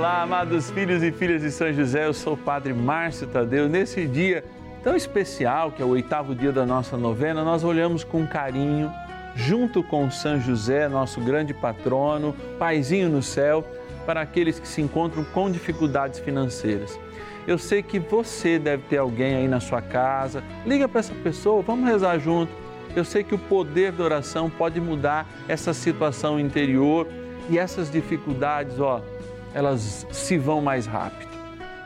Olá, amados filhos e filhas de São José, eu sou o Padre Márcio Tadeu. Nesse dia tão especial, que é o oitavo dia da nossa novena, nós olhamos com carinho, junto com São José, nosso grande patrono, paizinho no céu, para aqueles que se encontram com dificuldades financeiras. Eu sei que você deve ter alguém aí na sua casa. Liga para essa pessoa, vamos rezar junto. Eu sei que o poder da oração pode mudar essa situação interior e essas dificuldades, ó, elas se vão mais rápido.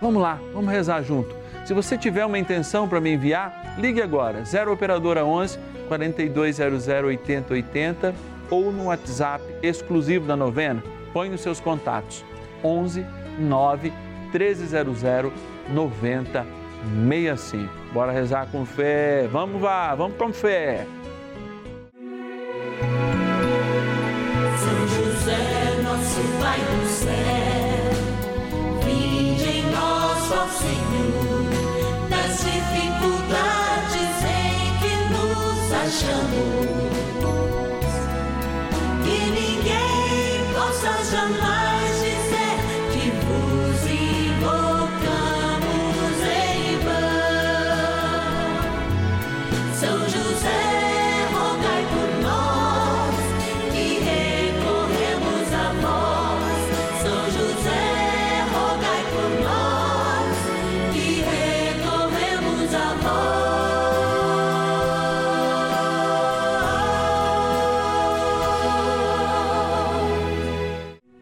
Vamos lá, vamos rezar junto. Se você tiver uma intenção para me enviar, ligue agora, 0 Operadora 11 4200 8080 ou no WhatsApp exclusivo da novena. Põe nos seus contatos, 11 9 1300 9065. Bora rezar com fé. Vamos lá, vamos com fé.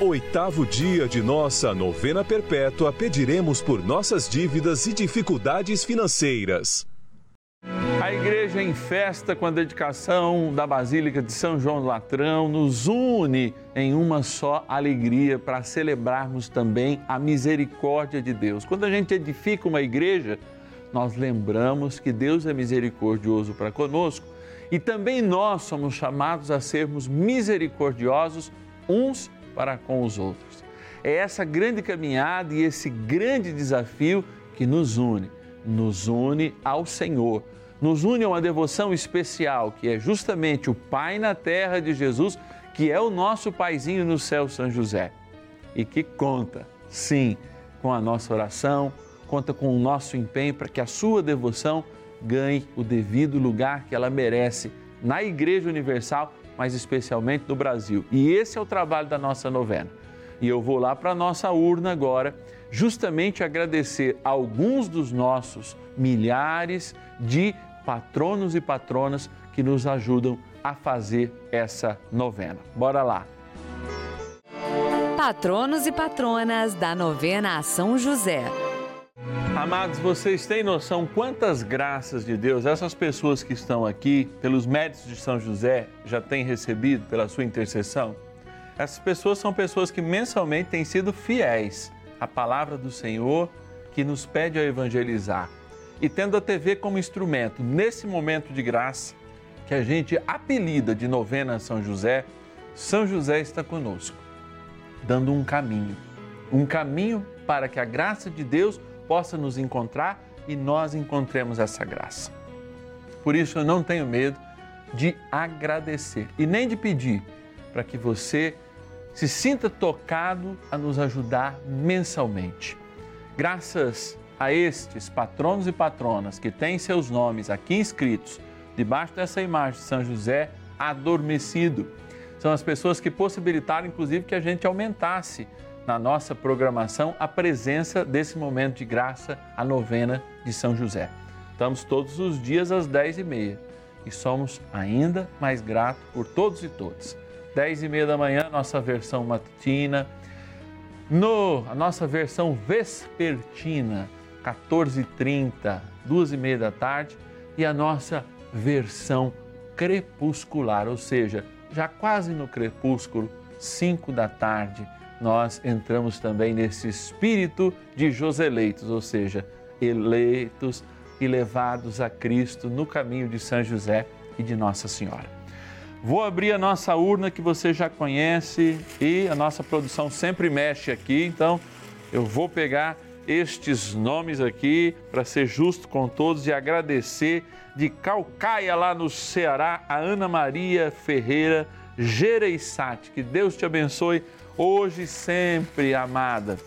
oitavo dia de nossa novena perpétua, pediremos por nossas dívidas e dificuldades financeiras. A igreja em festa com a dedicação da Basílica de São João do Latrão nos une em uma só alegria para celebrarmos também a misericórdia de Deus. Quando a gente edifica uma igreja, nós lembramos que Deus é misericordioso para conosco e também nós somos chamados a sermos misericordiosos uns para com os outros. É essa grande caminhada e esse grande desafio que nos une, nos une ao Senhor, nos une a uma devoção especial que é justamente o Pai na terra de Jesus, que é o nosso paizinho no céu, São José, e que conta, sim, com a nossa oração conta com o nosso empenho para que a sua devoção ganhe o devido lugar que ela merece na Igreja Universal, mas especialmente no Brasil. E esse é o trabalho da nossa novena. E eu vou lá para a nossa urna agora, justamente agradecer a alguns dos nossos milhares de patronos e patronas que nos ajudam a fazer essa novena. Bora lá! Patronos e patronas da novena a São José. Amados, vocês têm noção quantas graças de Deus essas pessoas que estão aqui, pelos méritos de São José, já têm recebido pela sua intercessão? Essas pessoas são pessoas que mensalmente têm sido fiéis à palavra do Senhor que nos pede a evangelizar. E tendo a TV como instrumento nesse momento de graça, que a gente apelida de novena São José, São José está conosco, dando um caminho, um caminho para que a graça de Deus possa nos encontrar e nós encontremos essa graça. Por isso eu não tenho medo de agradecer e nem de pedir para que você se sinta tocado a nos ajudar mensalmente. Graças a estes patronos e patronas que têm seus nomes aqui inscritos debaixo dessa imagem de São José adormecido, são as pessoas que possibilitaram inclusive que a gente aumentasse na nossa programação a presença desse momento de graça, a novena de São José. Estamos todos os dias às 10h30 e somos ainda mais gratos por todos e todas. 10h30 da manhã, nossa versão matutina. No, a nossa versão vespertina, 14h30, 2h30 da tarde. E a nossa versão crepuscular, ou seja, já quase no crepúsculo, 5 da tarde, nós entramos também nesse espírito de Joseleitos, ou seja, eleitos e levados a Cristo no caminho de São José e de Nossa Senhora. Vou abrir a nossa urna que você já conhece e a nossa produção sempre mexe aqui, então eu vou pegar estes nomes aqui para ser justo com todos e agradecer de Calcaia, lá no Ceará, a Ana Maria Ferreira Gereissati. Que Deus te abençoe hoje e sempre, amada.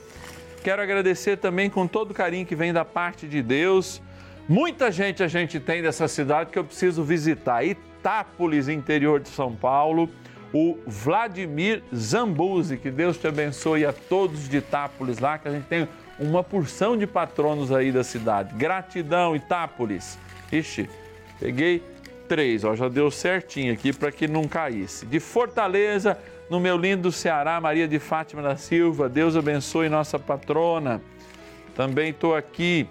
Quero agradecer também com todo o carinho que vem da parte de Deus. Muita gente a gente tem dessa cidade que eu preciso visitar. Itápolis, interior de São Paulo. O Vladimir Zambuzi, que Deus te abençoe a todos de Itápolis lá, que a gente tem uma porção de patronos aí da cidade. Gratidão, Itápolis. Ixi, peguei três, ó, já deu certinho aqui para que não caísse. De Fortaleza, no meu lindo Ceará, Maria de Fátima da Silva, Deus abençoe nossa patrona. Também estou aqui,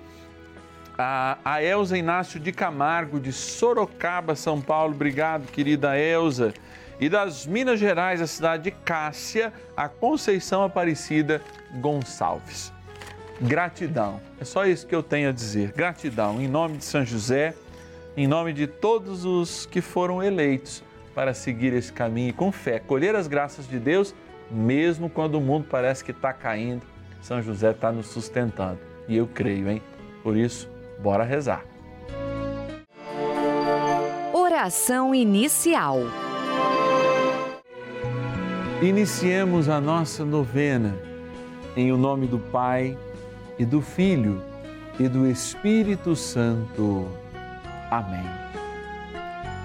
a, a Elza Inácio de Camargo, de Sorocaba, São Paulo, obrigado, querida Elza. E das Minas Gerais, a cidade de Cássia, a Conceição Aparecida Gonçalves. Gratidão, é só isso que eu tenho a dizer. Gratidão, em nome de São José, em nome de todos os que foram eleitos para seguir esse caminho e com fé, colher as graças de Deus, mesmo quando o mundo parece que está caindo, São José está nos sustentando. E eu creio, hein? Por isso, bora rezar. Oração inicial. Iniciemos a nossa novena em o nome do Pai e do Filho e do Espírito Santo. Amém.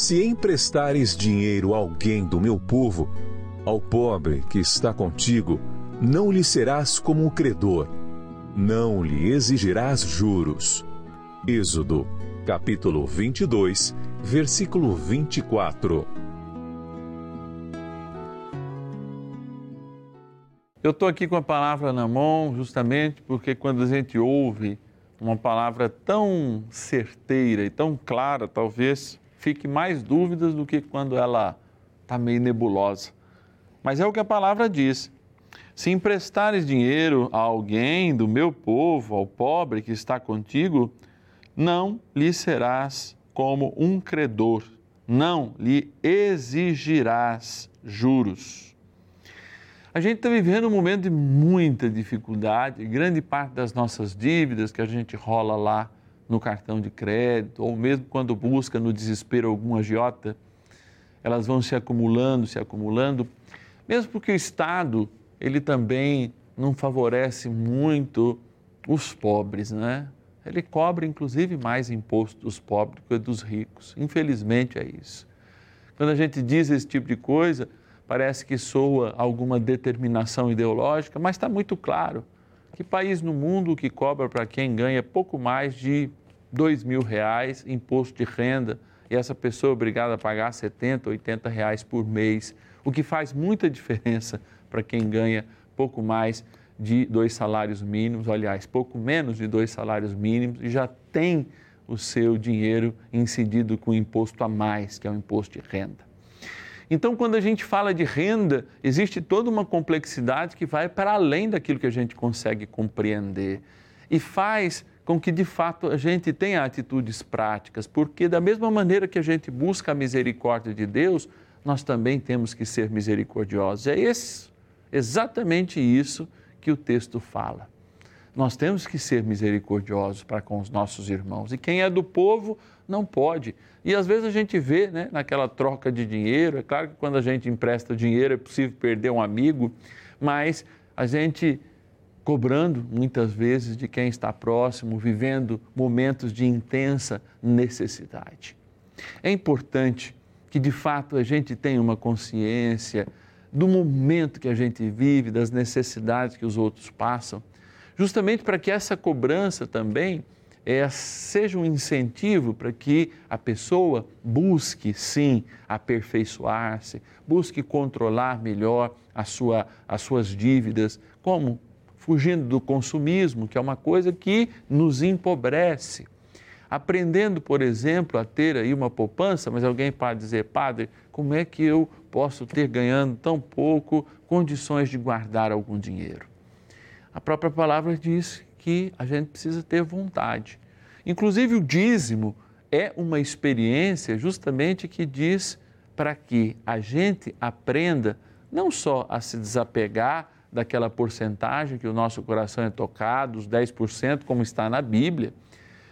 Se emprestares dinheiro a alguém do meu povo, ao pobre que está contigo, não lhe serás como um credor, não lhe exigirás juros. Êxodo, capítulo 22, versículo 24. Eu estou aqui com a palavra na mão justamente porque quando a gente ouve uma palavra tão certeira e tão clara, talvez fique mais dúvidas do que quando ela está meio nebulosa. Mas é o que a palavra diz. Se emprestares dinheiro a alguém do meu povo, ao pobre que está contigo, não lhe serás como um credor, não lhe exigirás juros. A gente está vivendo um momento de muita dificuldade, grande parte das nossas dívidas que a gente rola lá no cartão de crédito, ou mesmo quando busca no desespero algum agiota, elas vão se acumulando, se acumulando, mesmo porque o Estado, ele também não favorece muito os pobres, né? Ele cobra inclusive mais imposto dos pobres do que dos ricos. Infelizmente é isso. Quando a gente diz esse tipo de coisa, parece que soa alguma determinação ideológica, mas está muito claro. Que país no mundo que cobra para quem ganha pouco mais de dois mil reais imposto de renda e essa pessoa é obrigada a pagar 70, 80 reais por mês, o que faz muita diferença para quem ganha pouco mais de dois salários mínimos, aliás, pouco menos de dois salários mínimos e já tem o seu dinheiro incidido com imposto a mais, que é o imposto de renda. Então, quando a gente fala de renda, existe toda uma complexidade que vai para além daquilo que a gente consegue compreender e faz com que de fato a gente tenha atitudes práticas, porque da mesma maneira que a gente busca a misericórdia de Deus, nós também temos que ser misericordiosos. É esse, exatamente isso que o texto fala. Nós temos que ser misericordiosos para com os nossos irmãos. E quem é do povo não pode. E às vezes a gente vê né, naquela troca de dinheiro, é claro que quando a gente empresta dinheiro é possível perder um amigo, mas a gente cobrando muitas vezes de quem está próximo, vivendo momentos de intensa necessidade. É importante que de fato a gente tenha uma consciência do momento que a gente vive, das necessidades que os outros passam, justamente para que essa cobrança também é, seja um incentivo para que a pessoa busque, sim, aperfeiçoar-se, busque controlar melhor sua, as suas dívidas, como fugindo do consumismo, que é uma coisa que nos empobrece. Aprendendo, por exemplo, a ter aí uma poupança, mas alguém pode dizer, padre, como é que eu posso ter ganhando tão pouco condições de guardar algum dinheiro? A própria palavra diz que a gente precisa ter vontade. Inclusive, o dízimo é uma experiência justamente que diz para que a gente aprenda não só a se desapegar daquela porcentagem que o nosso coração é tocado, os 10%, como está na Bíblia,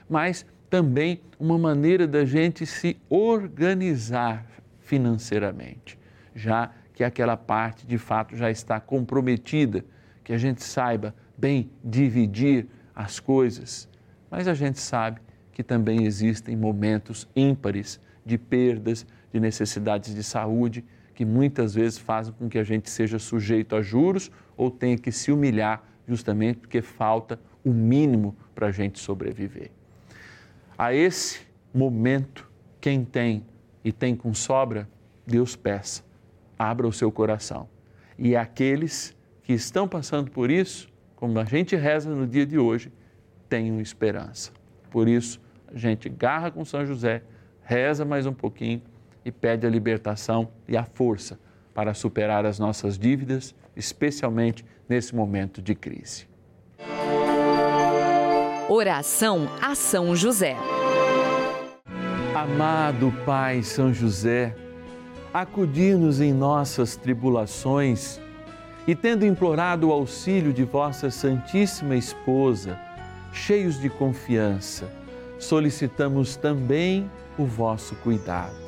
mas também uma maneira da gente se organizar financeiramente, já que aquela parte de fato já está comprometida, que a gente saiba bem dividir as coisas, mas a gente sabe que também existem momentos ímpares de perdas, de necessidades de saúde, que muitas vezes fazem com que a gente seja sujeito a juros ou tenha que se humilhar justamente porque falta o mínimo para a gente sobreviver. A esse momento, quem tem e tem com sobra, Deus peça, abra o seu coração. E aqueles que estão passando por isso, como a gente reza no dia de hoje, tenham esperança. Por isso, a gente garra com São José, reza mais um pouquinho e pede a libertação e a força para superar as nossas dívidas, especialmente nesse momento de crise. Oração a São José. Amado Pai São José, acudir-nos em nossas tribulações e, tendo implorado o auxílio de vossa Santíssima Esposa, cheios de confiança, solicitamos também o vosso cuidado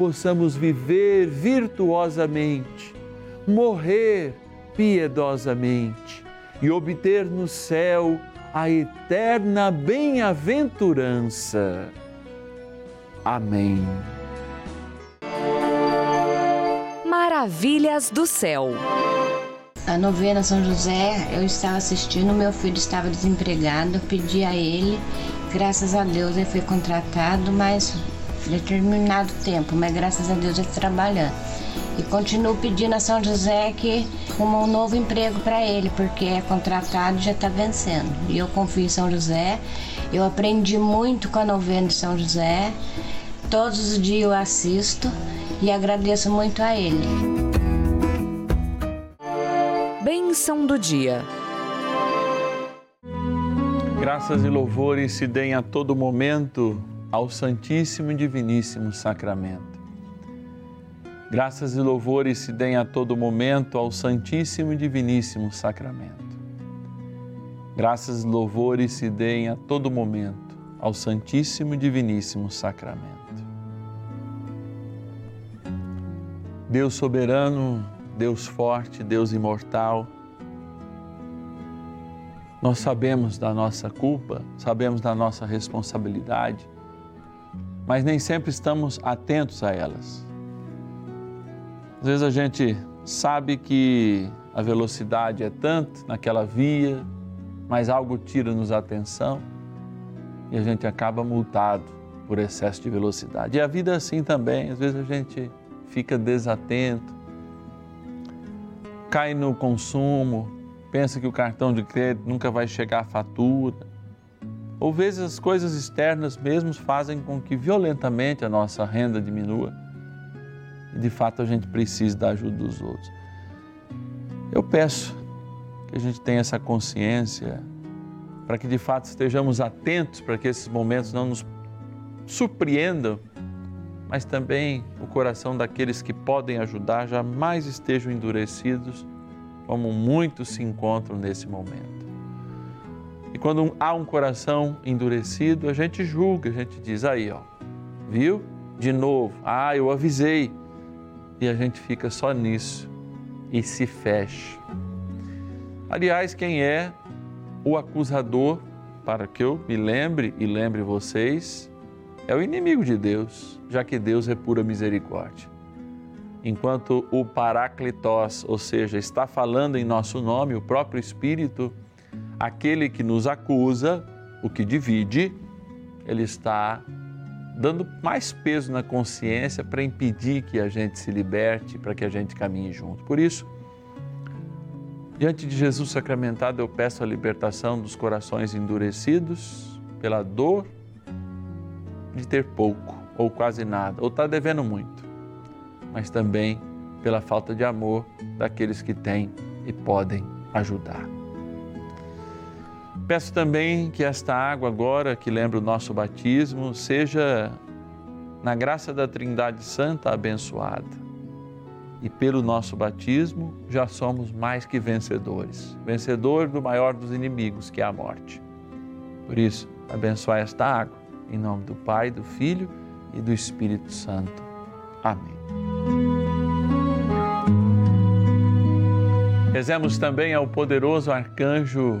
possamos viver virtuosamente, morrer piedosamente e obter no céu a eterna bem-aventurança. Amém. Maravilhas do céu. A novena São José, eu estava assistindo, meu filho estava desempregado, eu pedi a ele, graças a Deus ele foi contratado, mas determinado tempo, mas graças a Deus ele trabalhando. E continuo pedindo a São José que uma um novo emprego para ele, porque é contratado e já está vencendo. E eu confio em São José. Eu aprendi muito com a novena de São José. Todos os dias eu assisto e agradeço muito a ele. Bênção do dia. Graças e louvores se deem a todo momento ao Santíssimo e Diviníssimo Sacramento. Graças e louvores se deem a todo momento ao Santíssimo e Diviníssimo Sacramento. Graças e louvores se deem a todo momento ao Santíssimo e Diviníssimo Sacramento. Deus soberano, Deus forte, Deus imortal, nós sabemos da nossa culpa, sabemos da nossa responsabilidade, mas nem sempre estamos atentos a elas. Às vezes a gente sabe que a velocidade é tanto naquela via, mas algo tira-nos a atenção e a gente acaba multado por excesso de velocidade. E a vida é assim também, às vezes a gente fica desatento, cai no consumo, pensa que o cartão de crédito nunca vai chegar à fatura. Ou vezes as coisas externas mesmo fazem com que violentamente a nossa renda diminua. E de fato a gente precisa da ajuda dos outros. Eu peço que a gente tenha essa consciência para que de fato estejamos atentos para que esses momentos não nos surpreendam, mas também o coração daqueles que podem ajudar jamais estejam endurecidos, como muitos se encontram nesse momento. Quando há um coração endurecido, a gente julga, a gente diz aí, ó, viu? De novo, ah, eu avisei. E a gente fica só nisso e se fecha. Aliás, quem é o acusador, para que eu me lembre e lembre vocês, é o inimigo de Deus, já que Deus é pura misericórdia. Enquanto o Paracletos, ou seja, está falando em nosso nome, o próprio Espírito, aquele que nos acusa, o que divide, ele está dando mais peso na consciência para impedir que a gente se liberte, para que a gente caminhe junto. Por isso, diante de Jesus sacramentado, eu peço a libertação dos corações endurecidos pela dor de ter pouco ou quase nada, ou estar tá devendo muito, mas também pela falta de amor daqueles que têm e podem ajudar. Peço também que esta água agora, que lembra o nosso batismo, seja na graça da Trindade Santa abençoada. E pelo nosso batismo já somos mais que vencedores, vencedor do maior dos inimigos, que é a morte. Por isso, abençoai esta água, em nome do Pai, do Filho e do Espírito Santo. Amém. Rezemos também ao poderoso arcanjo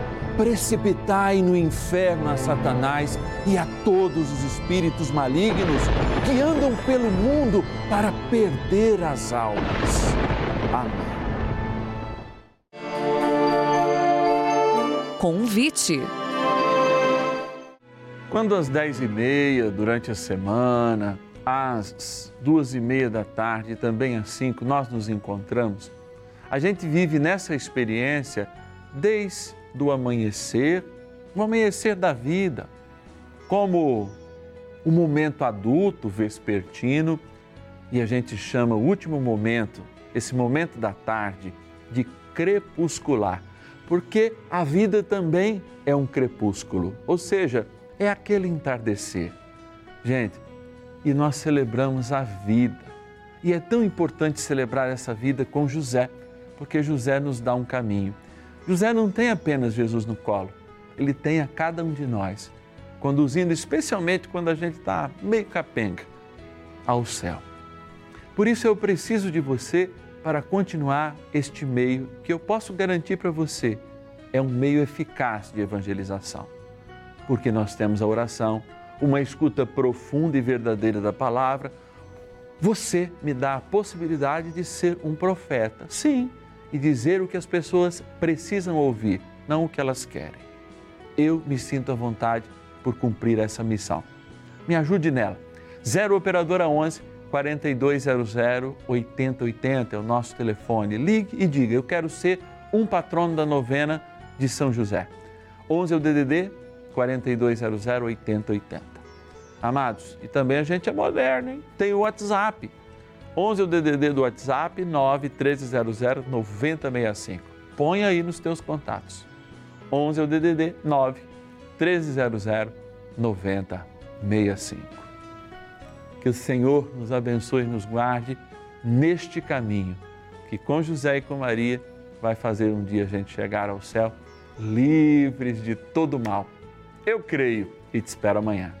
precipitai no inferno a Satanás e a todos os espíritos malignos que andam pelo mundo para perder as almas. Amém. Convite. Quando às dez e meia, durante a semana, às duas e meia da tarde e também às cinco, nós nos encontramos, a gente vive nessa experiência desde o amanhecer, o amanhecer da vida, como o momento adulto, vespertino, e a gente chama o último momento, esse momento da tarde, de crepuscular porque a vida também é um crepúsculo, ou seja, é aquele entardecer. Gente, e nós celebramos a vida. E é tão importante celebrar essa vida com José, porque José nos dá um caminho. José não tem apenas Jesus no colo, ele tem a cada um de nós, conduzindo, especialmente quando a gente está meio capenga, ao céu. Por isso eu preciso de você para continuar este meio que eu posso garantir para você é um meio eficaz de evangelização. Porque nós temos a oração, uma escuta profunda e verdadeira da palavra. Você me dá a possibilidade de ser um profeta, sim, e dizer o que as pessoas precisam ouvir, não o que elas querem. Eu me sinto à vontade por cumprir essa missão. Me ajude nela. 0 Operadora 11 4200 8080 é o nosso telefone. Ligue e diga: Eu quero ser um patrono da novena de São José. 11 é o DDD 4200 8080. Amados, e também a gente é moderno, hein? Tem o WhatsApp. 11 é o DDD do WhatsApp 91300 9065. Põe aí nos teus contatos. 11 é o DDD 9 1300 9065. Que o Senhor nos abençoe e nos guarde neste caminho, que com José e com Maria vai fazer um dia a gente chegar ao céu livres de todo mal. Eu creio e te espero amanhã.